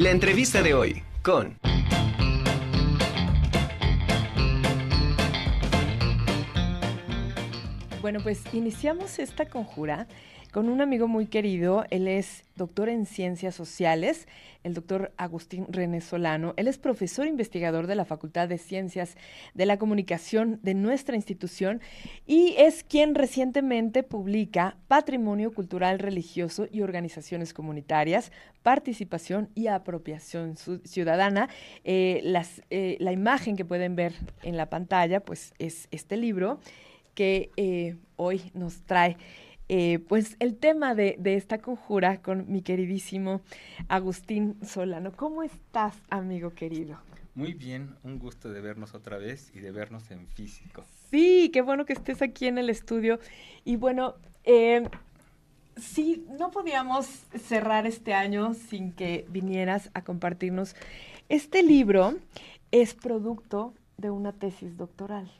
La entrevista de hoy con... Bueno, pues iniciamos esta conjura con un amigo muy querido. Él es doctor en ciencias sociales, el doctor Agustín René Solano. Él es profesor investigador de la Facultad de Ciencias de la Comunicación de nuestra institución y es quien recientemente publica Patrimonio Cultural Religioso y Organizaciones Comunitarias, Participación y Apropiación Ciudadana. Eh, eh, la imagen que pueden ver en la pantalla, pues es este libro que eh, hoy nos trae eh, pues el tema de, esta conjura con mi queridísimo Agustín Solano. ¿Cómo estás, amigo querido? Muy bien, un gusto de vernos otra vez y de vernos en físico. Sí, qué bueno que estés aquí en el estudio. Y bueno, eh, sí, no podíamos cerrar este año sin que vinieras a compartirnos. Este libro es producto de una tesis doctoral.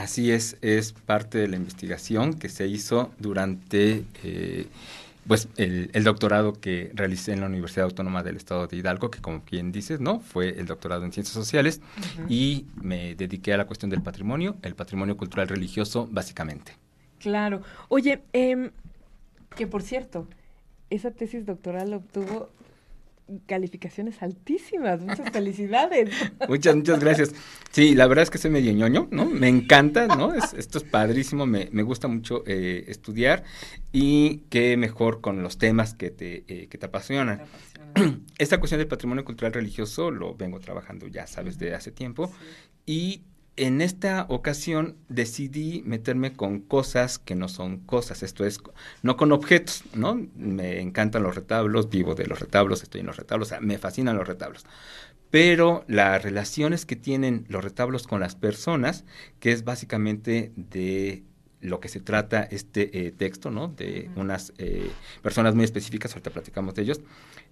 Así es, es parte de la investigación que se hizo durante eh, pues el, doctorado que realicé en la Universidad Autónoma del Estado de Hidalgo, que como quien dices, ¿no? Fue el doctorado en Ciencias Sociales y me dediqué a la cuestión del patrimonio, el patrimonio cultural religioso, básicamente. Claro. Oye, eh, que por cierto, esa tesis doctoral obtuvo calificaciones altísimas. Muchas felicidades. muchas, muchas gracias. Sí, la verdad es que soy medio ñoño, ¿no? Me encanta, ¿no? esto es padrísimo, me, me gusta mucho eh, estudiar y qué mejor con los temas que te, eh, que te apasionan. Esta cuestión del patrimonio cultural religioso lo vengo trabajando ya, sabes, de hace tiempo. Y en esta ocasión decidí meterme con cosas que no son cosas, esto es, no con objetos, ¿no? Me encantan los retablos, vivo de los retablos, estoy en los retablos, o sea, me fascinan los retablos. Pero las relaciones que tienen los retablos con las personas, que es básicamente de lo que se trata este eh, texto, ¿no? De unas eh, personas muy específicas, ahorita platicamos de ellos,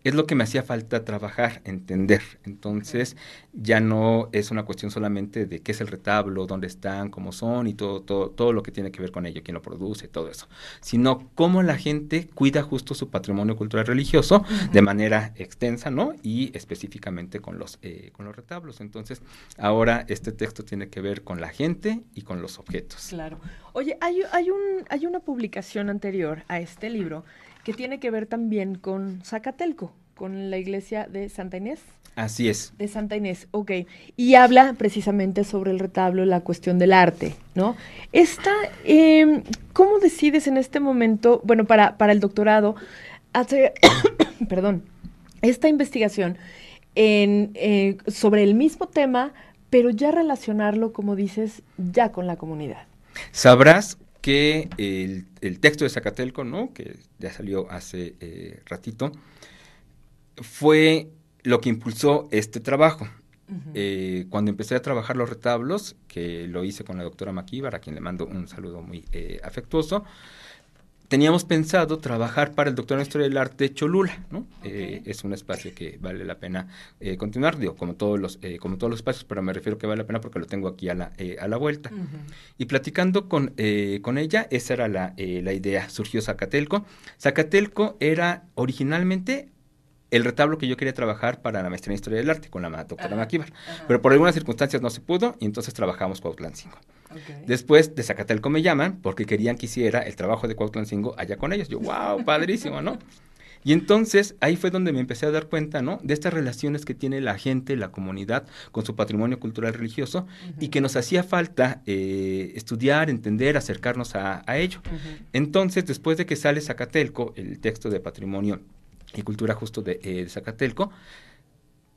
es lo que me hacía falta trabajar, entender. Entonces, ya no es una cuestión solamente de qué es el retablo, dónde están, cómo son y todo, todo, todo lo que tiene que ver con ello, quién lo produce, todo eso, sino cómo la gente cuida justo su patrimonio cultural religioso de manera extensa, ¿no? Y específicamente con los, eh, con los retablos. Entonces, ahora este texto tiene que ver con la gente y con los objetos. Claro. Oye, hay, hay, un, hay una publicación anterior a este libro que tiene que ver también con Zacatelco, con la iglesia de Santa Inés. Así es. De Santa Inés, ok. Y habla precisamente sobre el retablo, la cuestión del arte, ¿no? Esta, em, ¿cómo decides en este momento, bueno, para, para el doctorado, hacer, perdón, esta investigación en, eh, sobre el mismo tema, pero ya relacionarlo, como dices, ya con la comunidad? Sabrás que el, texto de Zacatelco, ¿no? que ya salió hace eh, ratito, fue lo que impulsó este trabajo. Eh, cuando empecé a trabajar los retablos, que lo hice con la doctora Maquíbar, a quien le mando un saludo muy eh, afectuoso, teníamos pensado trabajar para el doctor en Historia del Arte Cholula, ¿no? Eh, es un espacio que vale la pena eh, continuar, digo, como todos los, eh, como todos los espacios, pero me refiero que vale la pena porque lo tengo aquí a la, a la vuelta. Y platicando con, con ella, esa era la, la idea, surgió Zacatelco. Zacatelco era originalmente el retablo que yo quería trabajar para la maestría en Historia del Arte con la doctora Maquíbar. Pero por algunas circunstancias no se pudo y entonces trabajamos Cuautlán 5. Después de Zacatelco me llaman porque querían que hiciera el trabajo de Cuautlán 5 allá con ellos. Yo, wow, padrísimo, ¿no? Y entonces ahí fue donde me empecé a dar cuenta, ¿no? De estas relaciones que tiene la gente, la comunidad con su patrimonio cultural religioso y que nos hacía falta eh, estudiar, entender, acercarnos a, ello. Entonces, después de que sale Zacatelco, el texto de patrimonio y Cultura justo de, eh, Zacatelco,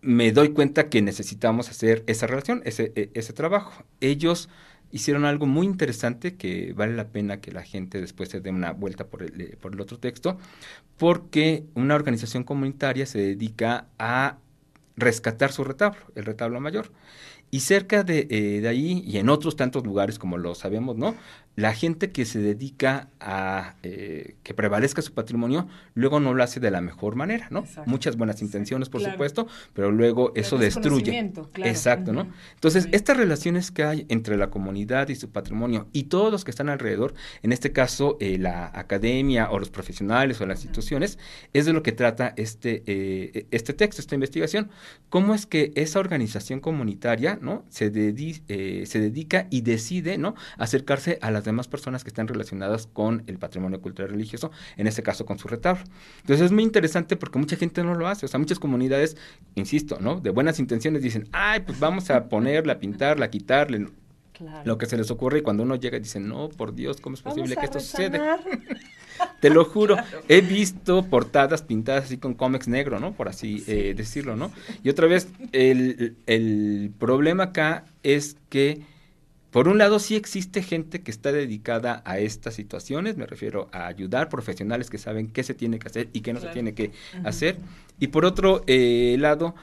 me doy cuenta que necesitamos hacer esa relación, ese, e, ese trabajo. Ellos hicieron algo muy interesante que vale la pena que la gente después se dé una vuelta por el, eh, por el otro texto, porque una organización comunitaria se dedica a rescatar su retablo, el retablo mayor. Y cerca de, eh, de ahí y en otros tantos lugares, como lo sabemos, ¿no? La gente que se dedica a eh, que prevalezca su patrimonio, luego no lo hace de la mejor manera, ¿no? Muchas buenas intenciones, por supuesto, pero luego eso destruye. Exacto, ¿no? Entonces, estas relaciones que hay entre la comunidad y su patrimonio y todos los que están alrededor, en este caso eh, la academia o los profesionales o las instituciones, es de lo que trata este, eh, este texto, esta investigación. ¿Cómo es que esa organización comunitaria, ¿no? Se, se dedica y decide, ¿no? Acercarse a las demás personas que están relacionadas con el patrimonio cultural religioso, en este caso con su retablo. Entonces es muy interesante porque mucha gente no lo hace, o sea, muchas comunidades, insisto, ¿no? De buenas intenciones dicen, ay, pues vamos a ponerla, pintarla, quitarle, lo que se les ocurre y cuando uno llega y dice, no, por Dios, ¿cómo es posible que esto suceda? Te lo juro, he visto portadas pintadas así con cómics negro, ¿no? Por así eh, decirlo, ¿no? Y otra vez, el, el problema acá es que por un lado, sí existe gente que está dedicada a estas situaciones, me refiero a ayudar profesionales que saben qué se tiene que hacer y qué no se tiene que hacer. Y por otro eh, lado,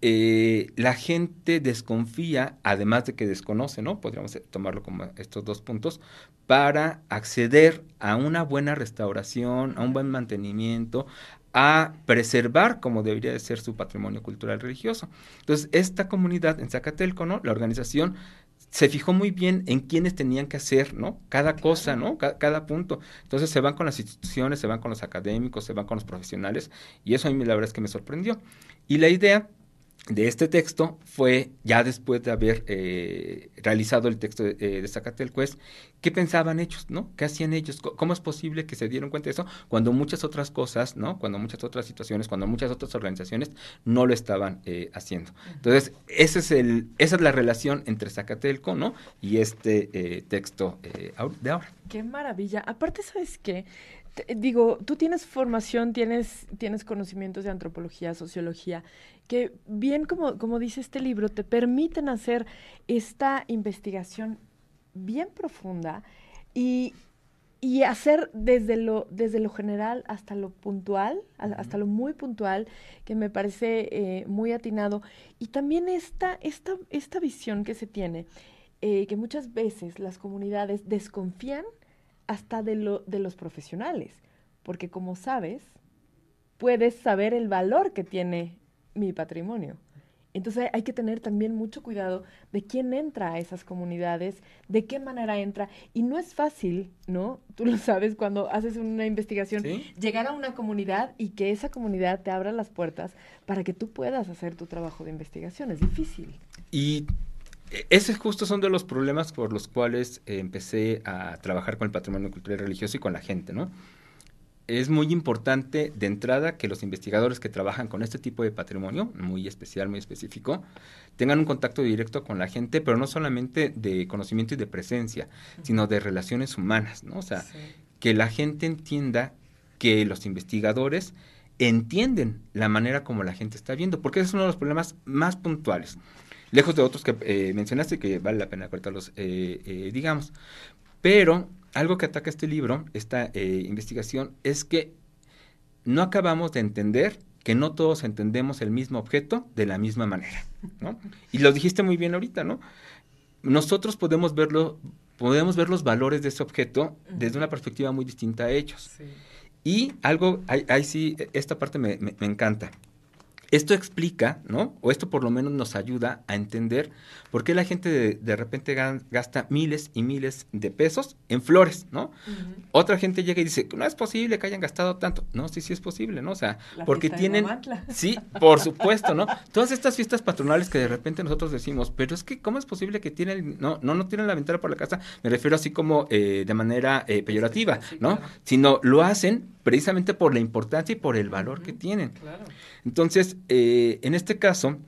eh, la gente desconfía, además de que desconoce, ¿no? Podríamos tomarlo como estos dos puntos, para acceder a una buena restauración, a un buen mantenimiento, a preservar como debería de ser su patrimonio cultural religioso. Entonces, esta comunidad en Zacatelco, ¿no? La organización se fijó muy bien en quiénes tenían que hacer, ¿no? Cada cosa, ¿no? Cada, punto. Entonces se van con las instituciones, se van con los académicos, se van con los profesionales, y eso a mí la verdad es que me sorprendió. Y la idea de este texto fue, ya después de haber eh, realizado el texto de, eh, de qué pensaban ellos, ¿no? ¿Qué hacían ellos? ¿Cómo es posible que se dieron cuenta de eso cuando muchas otras cosas, ¿no? Cuando muchas otras situaciones, cuando muchas otras organizaciones no lo estaban eh, haciendo. Entonces, ese es el, esa es la relación entre Zacatelco, ¿no? Y este texto de ahora. Qué maravilla. Aparte, ¿sabes qué? Digo, tú tienes formación, tienes, tienes conocimientos de antropología, sociología, que bien como, como dice este libro, te permiten hacer esta investigación bien profunda y, y hacer desde lo, desde lo general hasta lo puntual, hasta lo muy puntual, que me parece eh, muy atinado. Y también esta, esta, esta visión que se tiene, eh, que muchas veces las comunidades desconfían hasta de, lo, de los profesionales, porque como sabes, puedes saber el valor que tiene mi patrimonio. Entonces hay que tener también mucho cuidado de quién entra a esas comunidades, de qué manera entra. Y no es fácil, ¿no? Tú lo sabes cuando haces una investigación, llegar a una comunidad y que esa comunidad te abra las puertas para que tú puedas hacer tu trabajo de investigación. Es difícil. Y esos justo son de los problemas por los cuales eh, empecé a trabajar con el patrimonio cultural y religioso y con la gente, ¿no? Es muy importante de entrada que los investigadores que trabajan con este tipo de patrimonio, muy especial, muy específico, tengan un contacto directo con la gente, pero no solamente de conocimiento y de presencia, sino de relaciones humanas, ¿no? O sea, que la gente entienda que los investigadores entienden la manera como la gente está viendo, porque ese es uno de los problemas más puntuales lejos de otros que eh, mencionaste que vale la pena cortarlos, eh, eh, digamos. Pero algo que ataca este libro, esta investigación, es que no acabamos de entender que no todos entendemos el mismo objeto de la misma manera, ¿no? Y lo dijiste muy bien ahorita, ¿no? Nosotros podemos verlo, podemos ver los valores de ese objeto desde una perspectiva muy distinta a ellos. Y algo, ahí, sí, esta parte me encanta. Esto explica, ¿no? O esto por lo menos nos ayuda a entender por qué la gente de, repente gasta miles y miles de pesos en flores, ¿no? Otra gente llega y dice, no es posible que hayan gastado tanto. No, sí, sí es posible, ¿no? O sea, porque tienen... Sí, por supuesto, ¿no? Todas estas fiestas patronales que de repente nosotros decimos, pero es que, ¿cómo es posible que tienen... No, no, no tienen la ventana por la casa, me refiero así como eh, de manera eh, peyorativa, ¿no? Sino lo hacen precisamente por la importancia y por el valor que tienen. Claro. Entonces, eh, en este caso,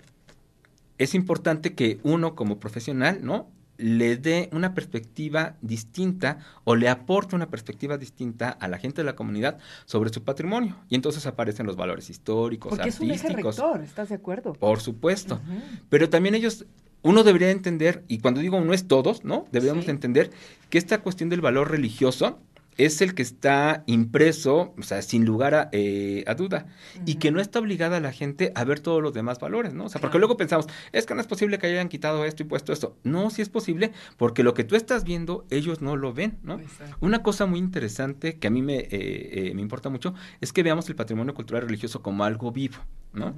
es importante que uno como profesional, ¿no? le dé una perspectiva distinta o le aporte una perspectiva distinta a la gente de la comunidad sobre su patrimonio. Y entonces aparecen los valores históricos, Porque artísticos. es un eje rector, ¿estás de acuerdo? Por supuesto. Pero también ellos, uno debería entender, y cuando digo no es todos, ¿no? Debemos entender que esta cuestión del valor religioso es el que está impreso, o sea, sin lugar a, eh, duda, y que no está obligada a la gente a ver todos los demás valores, ¿no? O sea, porque luego pensamos, es que no es posible que hayan quitado esto y puesto esto. No, sí es posible, porque lo que tú estás viendo, ellos no lo ven, ¿no? Una cosa muy interesante que a mí me, eh, eh, me importa mucho es que veamos el patrimonio cultural religioso como algo vivo, ¿no?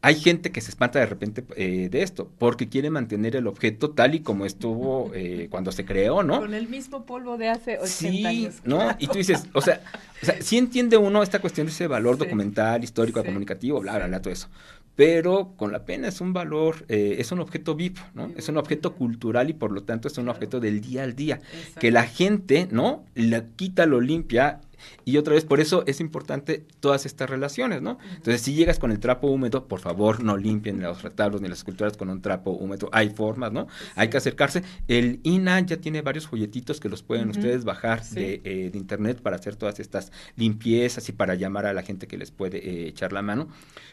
Hay gente que se espanta de repente eh, de esto, porque quiere mantener el objeto tal y como estuvo eh, cuando se creó, ¿no? Con el mismo polvo de hace 80 sí, años. ¿no? Y tú dices, o sea, o sea, sí entiende uno esta cuestión de ese valor documental, histórico, comunicativo, bla, bla, bla, todo eso. Pero con la pena es un valor, eh, es un objeto vivo, ¿no? Es un objeto cultural y por lo tanto es un objeto del día al día. Que la gente, ¿no? La quita, lo limpia y otra vez, por eso es importante todas estas relaciones, ¿no? Entonces, si llegas con el trapo húmedo, por favor, no limpien los retablos ni las esculturas con un trapo húmedo. Hay formas, ¿no? Hay que acercarse. El INA ya tiene varios folletitos que los pueden ustedes bajar de, eh, de, internet para hacer todas estas limpiezas y para llamar a la gente que les puede eh, echar la mano.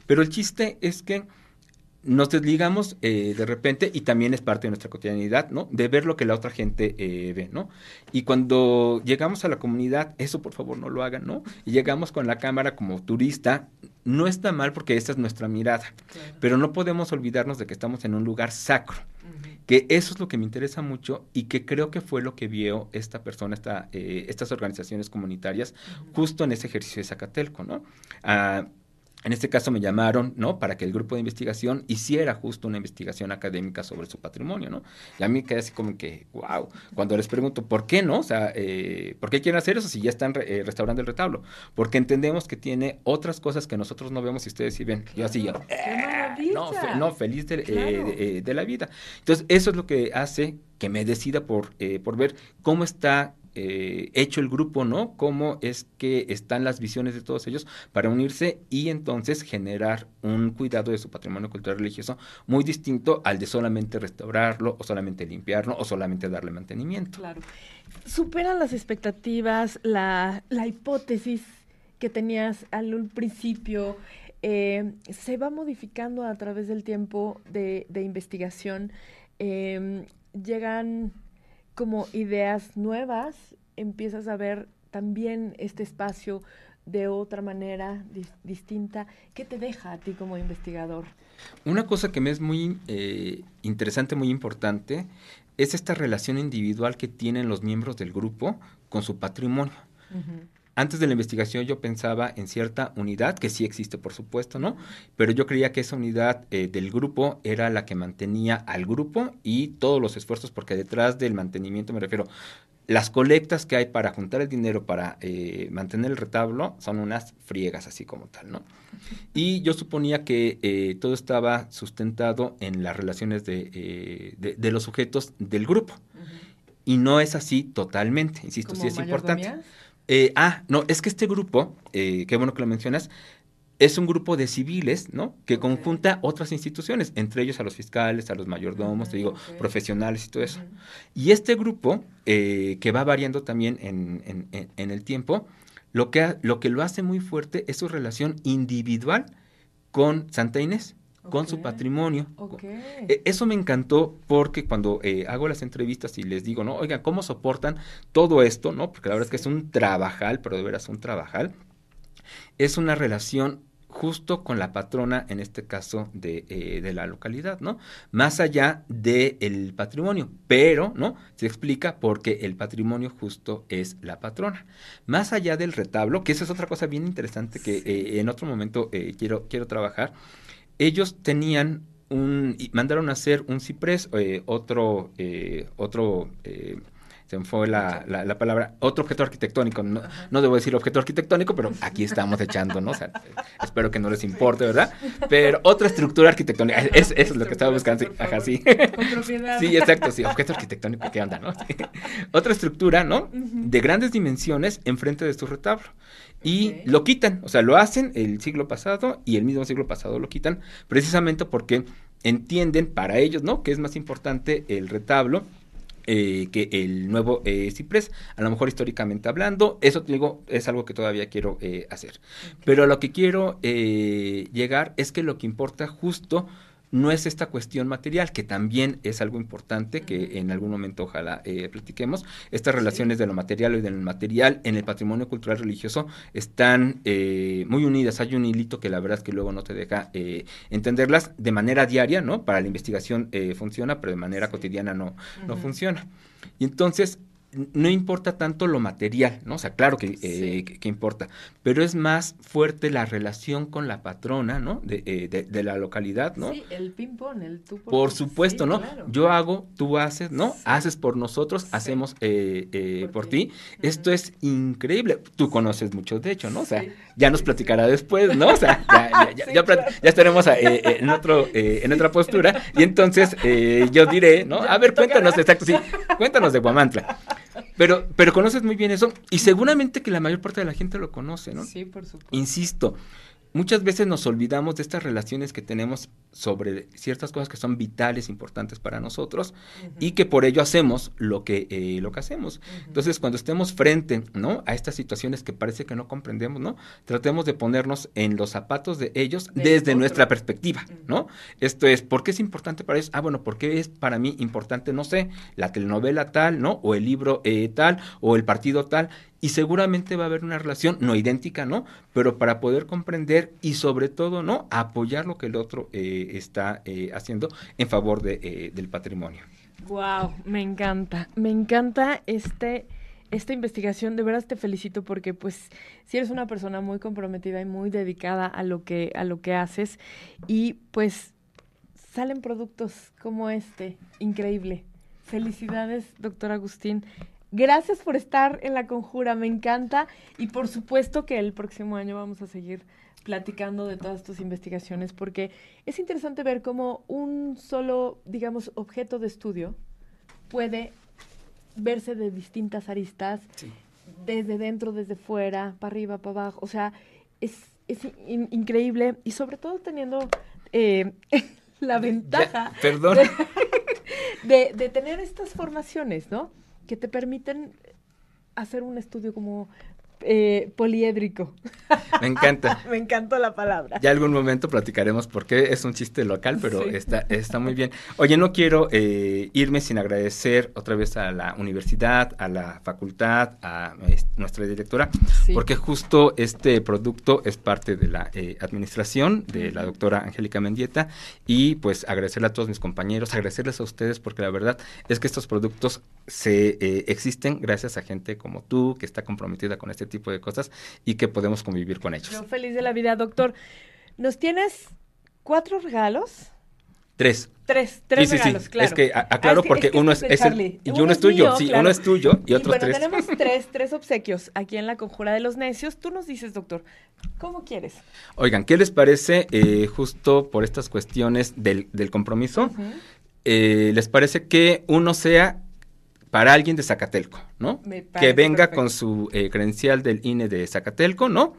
Pero el chiste es que nos desligamos eh, de repente y también es parte de nuestra cotidianidad, ¿no? De ver lo que la otra gente eh, ve, ¿no? Y cuando llegamos a la comunidad, eso por favor no lo hagan, ¿no? Y llegamos con la cámara como turista, no está mal porque esta es nuestra mirada, pero no podemos olvidarnos de que estamos en un lugar sacro. Que eso es lo que me interesa mucho y que creo que fue lo que vio esta persona, esta, eh, estas organizaciones comunitarias, justo en ese ejercicio de Zacatelco, ¿no? Ah, en este caso me llamaron, ¿no? Para que el grupo de investigación hiciera justo una investigación académica sobre su patrimonio, ¿no? Y a mí quedé así como que, wow, cuando les pregunto, ¿por qué no? O sea, eh, ¿por qué quieren hacer eso si ya están eh, restaurando el retablo? Porque entendemos que tiene otras cosas que nosotros no vemos y ustedes sí ven. Yo así, yo, eh, no, no, feliz de, de, la vida. Entonces, eso es lo que hace que me decida por, por ver cómo está eh, hecho el grupo, ¿no? Cómo es que están las visiones de todos ellos para unirse y entonces generar un cuidado de su patrimonio cultural religioso muy distinto al de solamente restaurarlo o solamente limpiarlo o solamente darle mantenimiento. Claro. Superan las expectativas, la, hipótesis que tenías al principio, eh, se va modificando a través del tiempo de, investigación. Eh, llegan como ideas nuevas, empiezas a ver también este espacio de otra manera distinta. ¿Qué te deja a ti como investigador? Una cosa que me es muy eh, interesante, muy importante, es esta relación individual que tienen los miembros del grupo con su patrimonio. Antes de la investigación yo pensaba en cierta unidad, que sí existe por supuesto, ¿no? Pero yo creía que esa unidad eh, del grupo era la que mantenía al grupo y todos los esfuerzos, porque detrás del mantenimiento me refiero, las colectas que hay para juntar el dinero para eh, mantener el retablo son unas friegas así como tal, ¿no? Y yo suponía que eh, todo estaba sustentado en las relaciones de, de, los sujetos del grupo. Y no es así totalmente, insisto, sí es importante. Eh, ah, no, es que este grupo, eh, qué bueno que lo mencionas, es un grupo de civiles, ¿no? Que conjunta otras instituciones, entre ellos a los fiscales, a los mayordomos, te digo, profesionales y todo eso. Y este grupo, eh, que va variando también en, el tiempo, lo que, lo que lo hace muy fuerte es su relación individual con Santa Inés con su patrimonio. E, eso me encantó porque cuando eh, hago las entrevistas y les digo, no, oigan, ¿cómo soportan todo esto? ¿No? Porque la verdad es que es un trabajal, pero de veras un trabajal. Es una relación justo con la patrona, en este caso, de, eh, de la localidad, ¿no? Más allá del patrimonio, pero, ¿no? Se explica porque el patrimonio justo es la patrona. Más allá del retablo, que esa es otra cosa bien interesante que eh, en otro momento quiero, quiero trabajar, ellos tenían un, mandaron a hacer un ciprés, eh, otro, eh, otro, eh, se me fue la, la, palabra, otro objeto arquitectónico, no, no, debo decir objeto arquitectónico, pero aquí estamos echando, ¿no? O sea, espero que no les importe, ¿verdad? Pero otra estructura arquitectónica, es, eso es lo que estaba buscando, sí, ajá, sí. Sí, exacto, sí, objeto arquitectónico, ¿qué onda, no? Otra estructura, ¿no? De grandes dimensiones enfrente de su retablo y lo quitan, o sea, lo hacen el siglo pasado y el mismo siglo pasado lo quitan, precisamente porque entienden para ellos, ¿no? Que es más importante el retablo eh, que el nuevo eh, ciprés, a lo mejor históricamente hablando, eso te digo, es algo que todavía quiero eh, hacer. Pero lo que quiero llegar es que lo que importa justo no es esta cuestión material, que también es algo importante, que en algún momento ojalá eh, platiquemos. Estas relaciones de lo material y del material en el patrimonio cultural religioso están eh, muy unidas. Hay un hilito que la verdad es que luego no te deja eh, entenderlas de manera diaria, ¿no? Para la investigación funciona, pero de manera cotidiana no, no funciona. Y entonces, no importa tanto lo material, ¿no? O sea, claro eh, que, que, importa, pero es más fuerte la relación con la patrona, ¿no? De, eh, de, la localidad, ¿no? Sí, el ping-pong, el tú por Por supuesto, ¿no? Yo hago, tú haces, ¿no? Haces por nosotros, hacemos eh, por, ti. Esto es increíble. Tú conoces mucho, de hecho, ¿no? O sea, ya nos platicará después, ¿no? O sea, ya, ya, ya, ya estaremos en, otro, en otra postura y entonces yo diré, ¿no? A ver, cuéntanos, exacto, sí, cuéntanos de Guamantla. Pero, pero conoces muy bien eso y seguramente que la mayor parte de la gente lo conoce, ¿no? Sí, por supuesto. Insisto, muchas veces nos olvidamos de estas relaciones que tenemos sobre ciertas cosas que son vitales, importantes para nosotros y que por ello hacemos lo que, eh, lo que hacemos. Entonces, cuando estemos frente, ¿no? A estas situaciones que parece que no comprendemos, ¿no? Tratemos de ponernos en los zapatos de ellos desde nuestra perspectiva, ¿no? Esto es, ¿por qué es importante para ellos? Ah, bueno, porque es para mí importante, no sé, la telenovela tal, ¿no? O el libro eh, tal, o el partido tal y seguramente va a haber una relación no idéntica, ¿no? Pero para poder comprender y sobre todo, ¿no? Apoyar lo que el otro eh, está eh, haciendo en favor de, eh, del patrimonio. Wow, me encanta, me encanta este esta investigación, de veras te felicito porque pues si eres una persona muy comprometida y muy dedicada a lo que a lo que haces y pues salen productos como este, increíble. Felicidades, doctor Agustín. Gracias por estar en la conjura, me encanta y por supuesto que el próximo año vamos a seguir platicando de todas tus investigaciones porque es interesante ver cómo un solo, digamos, objeto de estudio puede verse de distintas aristas, desde dentro, desde fuera, para arriba, para abajo, o sea, es, es increíble y sobre todo teniendo eh, la ventaja perdón. de, de tener estas formaciones, ¿no? Que te permiten hacer un estudio como eh, poliédrico. Me encanta. Me encantó la palabra. Ya algún momento platicaremos por qué es un chiste local, pero está, está muy bien. Oye, no quiero eh, irme sin agradecer otra vez a la universidad, a la facultad, a nuestra directora, porque justo este producto es parte de la eh, administración de la doctora Angélica Mendieta y pues agradecerle a todos mis compañeros, agradecerles a ustedes porque la verdad es que estos productos se existen gracias a gente como tú que está comprometida con este tipo de cosas y que podemos convivir con ellos. Yo feliz de la vida, doctor. ¿Nos tienes cuatro regalos? Tres. Tres, tres regalos, claro. Es que aclaro porque uno es, y uno, es tuyo, sí, uno es tuyo y otros tres. tenemos tres, tres obsequios aquí en la Conjura de los Necios. Tú nos dices, doctor, ¿cómo quieres? Oigan, ¿qué les parece eh, justo por estas cuestiones del, del compromiso? eh, ¿Les parece que uno sea para alguien de Zacatelco, ¿no? Que venga con su eh, credencial del INE de Zacatelco, ¿no?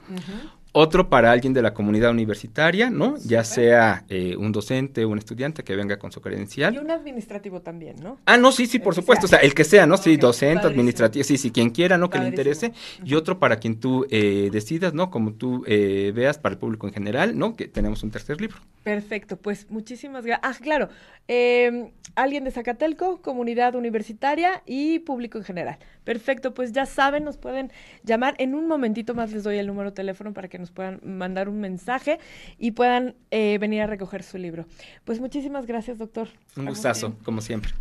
Otro para alguien de la comunidad universitaria, ¿no? Ya sea eh, un docente o un estudiante que venga con su credencial. Y un administrativo también, ¿no? Ah, no, sí, sí, por supuesto. O sea, el que sea, ¿no? Sí, docente, administrativo, sí, sí, quien quiera, ¿no? Que le interese. Y otro para quien tú eh, decidas, ¿no? Como tú eh, veas, para el público en general, ¿no? Que tenemos un tercer libro. Perfecto, pues muchísimas gracias. Ah, claro. Em, alguien de Zacatelco, comunidad universitaria y público en general. Perfecto, pues ya saben, nos pueden llamar. En un momentito más les doy el número de teléfono para que nos puedan mandar un mensaje y puedan eh, venir a recoger su libro. Pues muchísimas gracias, doctor. Un gustazo, como siempre.